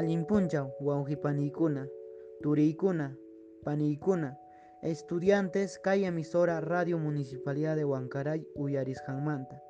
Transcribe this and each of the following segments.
Allimpunchaw, Waujipanikuna, Turiikuna, Panikuna, estudiantes, calle emisora Radio Municipalidad de Huancaray, Uyarisjanmanta.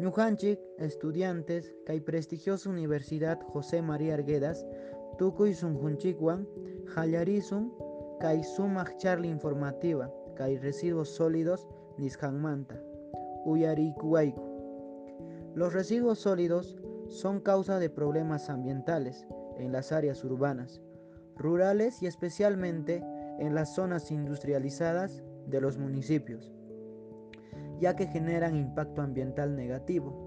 Ñujanchik, estudiantes, kay prestigiosa Universidad José María Arguedas, Tukuy Sunjunchikwan, Hallarizun, kay sumaq informativa, kay residuos sólidos, Nisjanmanta, Uyarikuaiku. Los residuos sólidos son causa de problemas ambientales en las áreas urbanas, rurales y especialmente en las zonas industrializadas de los municipios ya que generan impacto ambiental negativo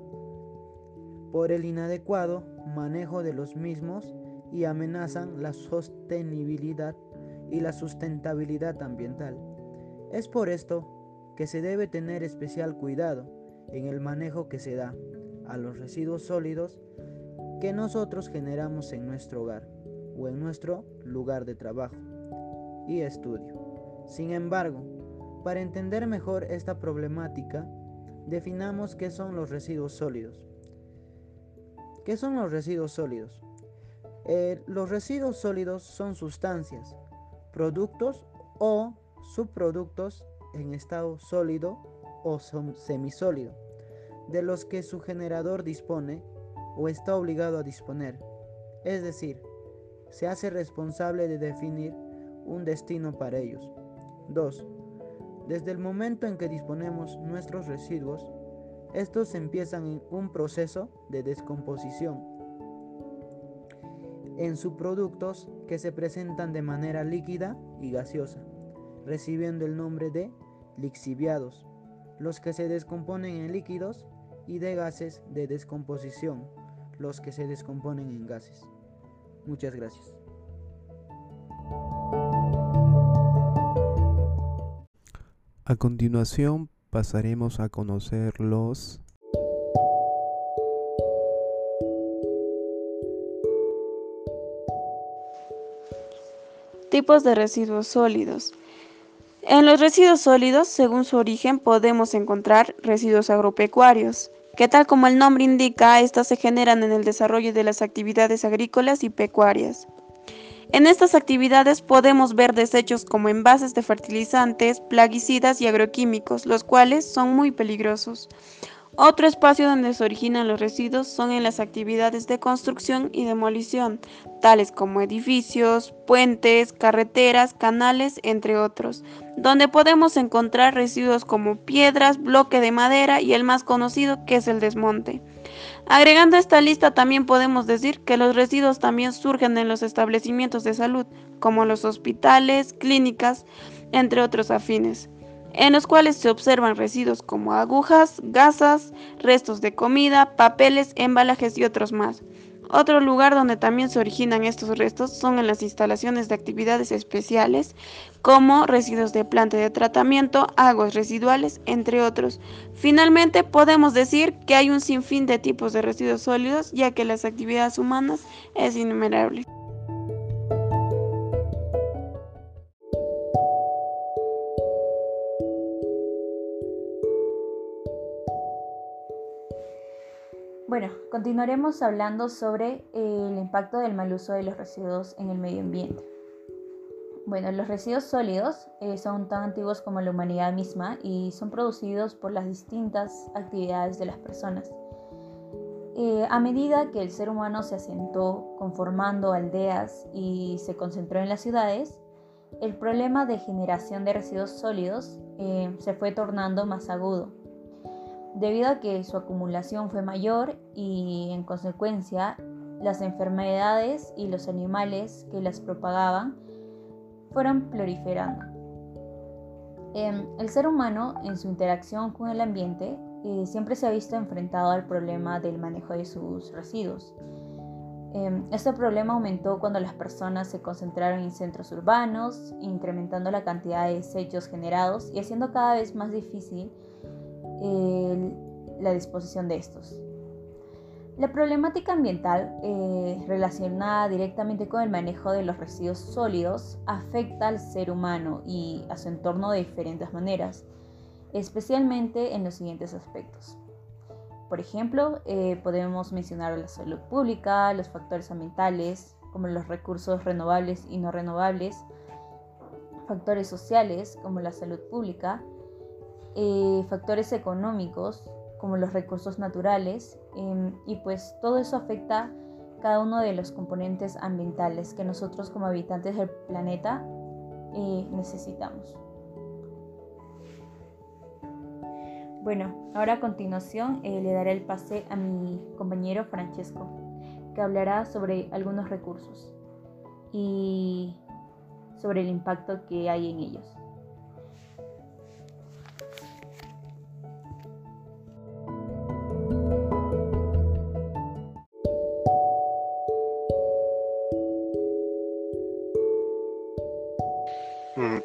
por el inadecuado manejo de los mismos y amenazan la sostenibilidad y la sustentabilidad ambiental. Es por esto que se debe tener especial cuidado en el manejo que se da a los residuos sólidos que nosotros generamos en nuestro hogar o en nuestro lugar de trabajo y estudio. Sin embargo, para entender mejor esta problemática, definamos qué son los residuos sólidos. ¿Qué son los residuos sólidos? Eh, los residuos sólidos son sustancias, productos o subproductos en estado sólido o semisólido, de los que su generador dispone o está obligado a disponer. Es decir, se hace responsable de definir un destino para ellos. 2. Desde el momento en que disponemos nuestros residuos, estos empiezan en un proceso de descomposición en subproductos que se presentan de manera líquida y gaseosa, recibiendo el nombre de lixiviados, los que se descomponen en líquidos y de gases de descomposición, los que se descomponen en gases. Muchas gracias. A continuación pasaremos a conocer los tipos de residuos sólidos. En los residuos sólidos, según su origen, podemos encontrar residuos agropecuarios, que tal como el nombre indica, estos se generan en el desarrollo de las actividades agrícolas y pecuarias. En estas actividades podemos ver desechos como envases de fertilizantes, plaguicidas y agroquímicos, los cuales son muy peligrosos. Otro espacio donde se originan los residuos son en las actividades de construcción y demolición, tales como edificios, puentes, carreteras, canales, entre otros, donde podemos encontrar residuos como piedras, bloque de madera y el más conocido que es el desmonte. Agregando a esta lista también podemos decir que los residuos también surgen en los establecimientos de salud, como los hospitales, clínicas, entre otros afines, en los cuales se observan residuos como agujas, gasas, restos de comida, papeles, embalajes y otros más. Otro lugar donde también se originan estos restos son en las instalaciones de actividades especiales, como residuos de planta de tratamiento, aguas residuales, entre otros. Finalmente, podemos decir que hay un sinfín de tipos de residuos sólidos, ya que las actividades humanas es innumerable. Bueno, continuaremos hablando sobre el impacto del mal uso de los residuos en el medio ambiente. Bueno, los residuos sólidos eh, son tan antiguos como la humanidad misma y son producidos por las distintas actividades de las personas. Eh, a medida que el ser humano se asentó conformando aldeas y se concentró en las ciudades, el problema de generación de residuos sólidos eh, se fue tornando más agudo debido a que su acumulación fue mayor y en consecuencia las enfermedades y los animales que las propagaban fueron proliferando. Em, el ser humano en su interacción con el ambiente eh, siempre se ha visto enfrentado al problema del manejo de sus residuos. Em, este problema aumentó cuando las personas se concentraron en centros urbanos, incrementando la cantidad de desechos generados y haciendo cada vez más difícil la disposición de estos. La problemática ambiental eh, relacionada directamente con el manejo de los residuos sólidos afecta al ser humano y a su entorno de diferentes maneras, especialmente en los siguientes aspectos. por ejemplo, eh, podemos mencionar la salud pública, los factores ambientales, como los recursos renovables y no renovables, factores sociales, como la salud pública, eh, factores económicos, como los recursos naturales, em, y pues todo eso afecta cada uno de los componentes ambientales que nosotros como habitantes del planeta eh, necesitamos. Bueno, ahora a continuación eh, le daré el pase a mi compañero Francesco, que hablará sobre algunos recursos y sobre el impacto que hay en ellos.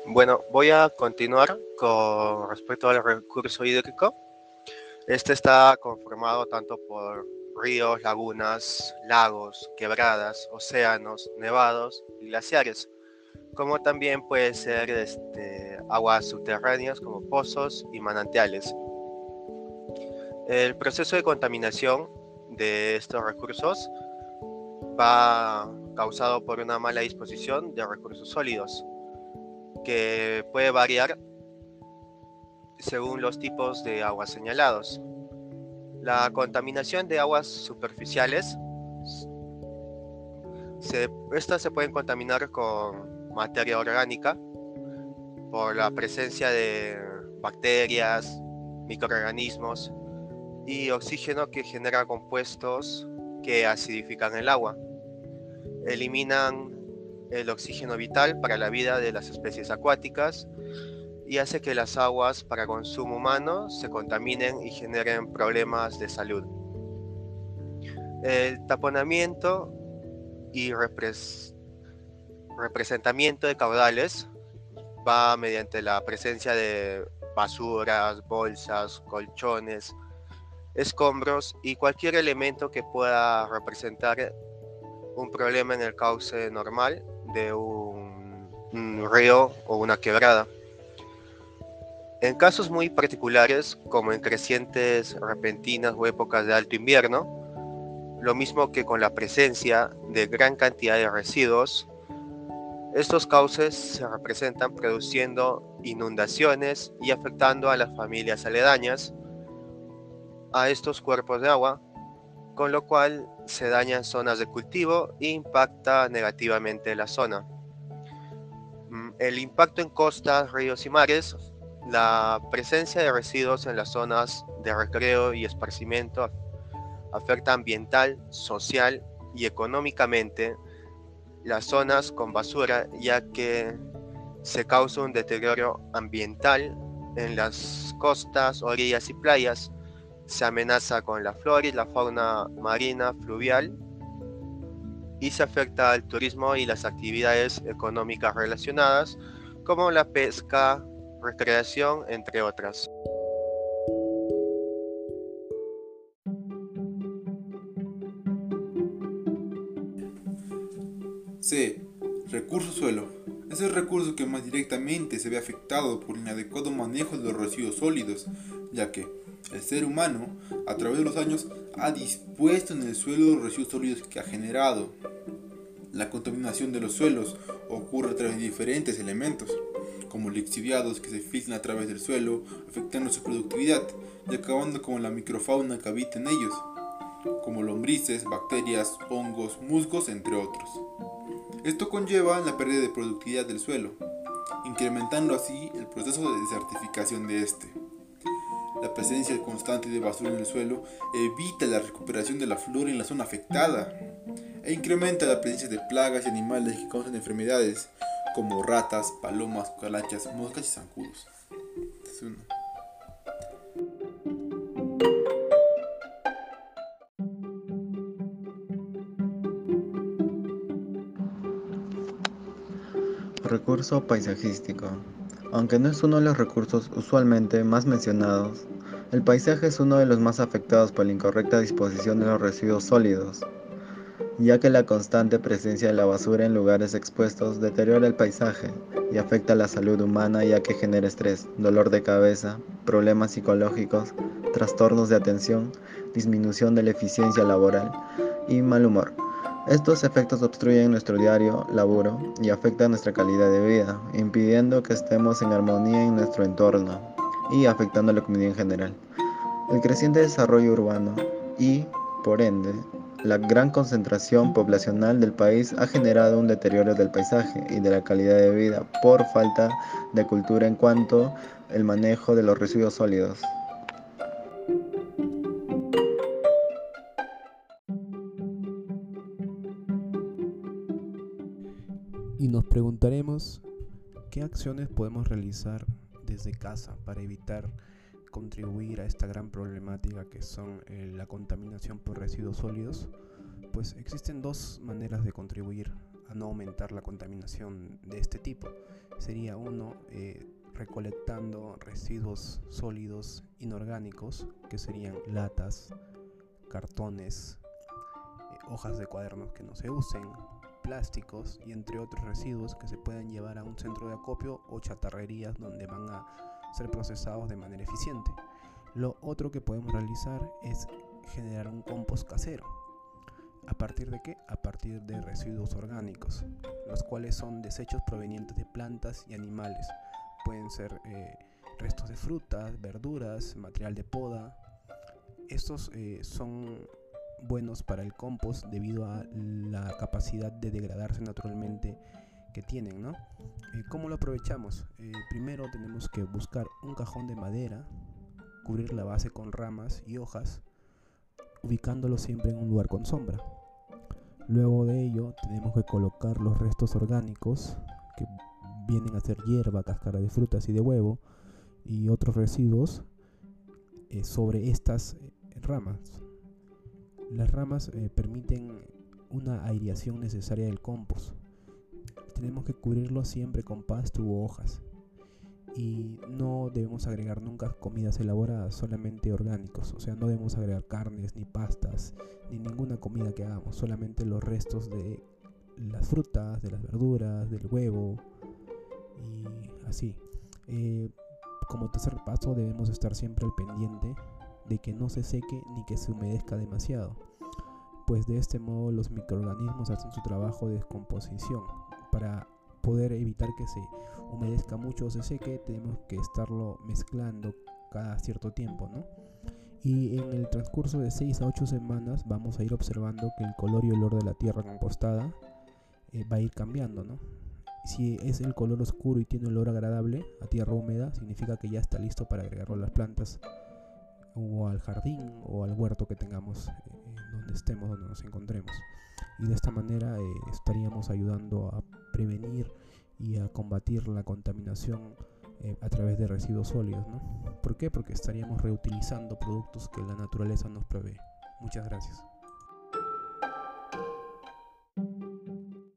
Bueno, voy a continuar con respecto al recurso hídrico. Este está conformado tanto por ríos, lagunas, lagos, quebradas, océanos, nevados y glaciares, como también puede ser este, aguas subterráneas como pozos y manantiales. El proceso de contaminación de estos recursos va causado por una mala disposición de recursos sólidos que puede variar según los tipos de aguas señalados. La contaminación de aguas superficiales, estas se pueden contaminar con materia orgánica por la presencia de bacterias, microorganismos y oxígeno que genera compuestos que acidifican el agua. Eliminan el oxígeno vital para la vida de las especies acuáticas y hace que las aguas para consumo humano se contaminen y generen problemas de salud. El taponamiento y representamiento de caudales va mediante la presencia de basuras, bolsas, colchones, escombros y cualquier elemento que pueda representar un problema en el cauce normal de un, río o una quebrada. En casos muy particulares, como en crecientes repentinas o épocas de alto invierno, lo mismo que con la presencia de gran cantidad de residuos, estos cauces se representan produciendo inundaciones y afectando a las familias aledañas a estos cuerpos de agua, con lo cual se dañan zonas de cultivo e impacta negativamente la zona. Mm, el impacto en costas, ríos y mares, la presencia de residuos en las zonas de recreo y esparcimiento afecta ambiental, social y económicamente las zonas con basura, ya que se causa un deterioro ambiental en las costas, orillas y playas, se amenaza con la flora y la fauna marina fluvial y se afecta al turismo y las actividades económicas relacionadas como la pesca, recreación, entre otras. C. Recurso suelo. Es el recurso que más directamente se ve afectado por el inadecuado manejo de los residuos sólidos, ya que el ser humano, a través de los años, ha dispuesto en el suelo los residuos sólidos que ha generado. La contaminación de los suelos ocurre a través de diferentes elementos, como lixiviados que se filtran a través del suelo, afectando su productividad y acabando con la microfauna que habita en ellos, como lombrices, bacterias, hongos, musgos, entre otros. Esto conlleva la pérdida de productividad del suelo, incrementando así el proceso de desertificación de este. La presencia constante de basura en el suelo evita la recuperación de la flora en la zona afectada e incrementa la presencia de plagas y animales que causan enfermedades como ratas, palomas, cucarachas, moscas y zancudos. Recurso paisajístico. Aunque no es uno de los recursos usualmente más mencionados, el paisaje es uno de los más afectados por la incorrecta disposición de los residuos sólidos, ya que la constante presencia de la basura en lugares expuestos deteriora el paisaje y afecta la salud humana ya que genera estrés, dolor de cabeza, problemas psicológicos, trastornos de atención, disminución de la eficiencia laboral y mal humor. Estos efectos obstruyen nuestro diario laburo y afectan nuestra calidad de vida, impidiendo que estemos en armonía en nuestro entorno y afectando a la comunidad en general. El creciente desarrollo urbano y, por ende, la gran concentración poblacional del país ha generado un deterioro del paisaje y de la calidad de vida por falta de cultura en cuanto al manejo de los residuos sólidos. Qué acciones podemos realizar desde casa para evitar contribuir a esta gran problemática que son eh, la contaminación por residuos sólidos, pues existen dos maneras de contribuir a no aumentar la contaminación de este tipo. Sería uno, eh, recolectando residuos sólidos inorgánicos, que serían latas, cartones, eh, hojas de cuadernos que no se usen, plásticos y entre otros residuos que se pueden llevar a un centro de acopio o chatarrerías donde van a ser procesados de manera eficiente. Lo otro que podemos realizar es generar un compost casero. ¿A partir de qué? A partir de residuos orgánicos, los cuales son desechos provenientes de plantas y animales. Pueden ser eh, restos de frutas, verduras, material de poda. Estos eh, son buenos para el compost debido a la capacidad de degradarse naturalmente que tienen, ¿no? Eh, ¿Cómo lo aprovechamos? Eh, primero tenemos que buscar un cajón de madera, cubrir la base con ramas y hojas, ubicándolo siempre en un lugar con sombra. Luego de ello tenemos que colocar los restos orgánicos que vienen a ser hierba, cáscara de frutas y de huevo y otros residuos eh, sobre estas ramas. Las ramas permiten una aireación necesaria del compost tenemos que cubrirlo siempre con pasto u hojas. Y no debemos agregar nunca comidas elaboradas, solamente orgánicos. O sea, no debemos agregar carnes, ni pastas, ni ninguna comida que hagamos. Solamente los restos de las frutas, de las verduras, del huevo y así. Eh, como tercer paso debemos estar siempre al pendiente de que no se seque ni que se humedezca demasiado, pues de este modo los microorganismos hacen su trabajo de descomposición para poder evitar que se humedezca mucho o se seque, tenemos que estarlo mezclando cada cierto tiempo, ¿no? Y en el transcurso de 6 a 8 semanas vamos a ir observando que el color y olor de la tierra compostada eh, va a ir cambiando, ¿no? Si es el color oscuro y tiene olor agradable a tierra húmeda, significa que ya está listo para agregarlo a las plantas o al jardín o al huerto que tengamos eh, donde estemos, donde nos encontremos y de esta manera eh, estaríamos ayudando a prevenir y a combatir la contaminación eh, a través de residuos sólidos. ¿no? ¿Por qué? Porque estaríamos reutilizando productos que la naturaleza nos provee. Muchas gracias.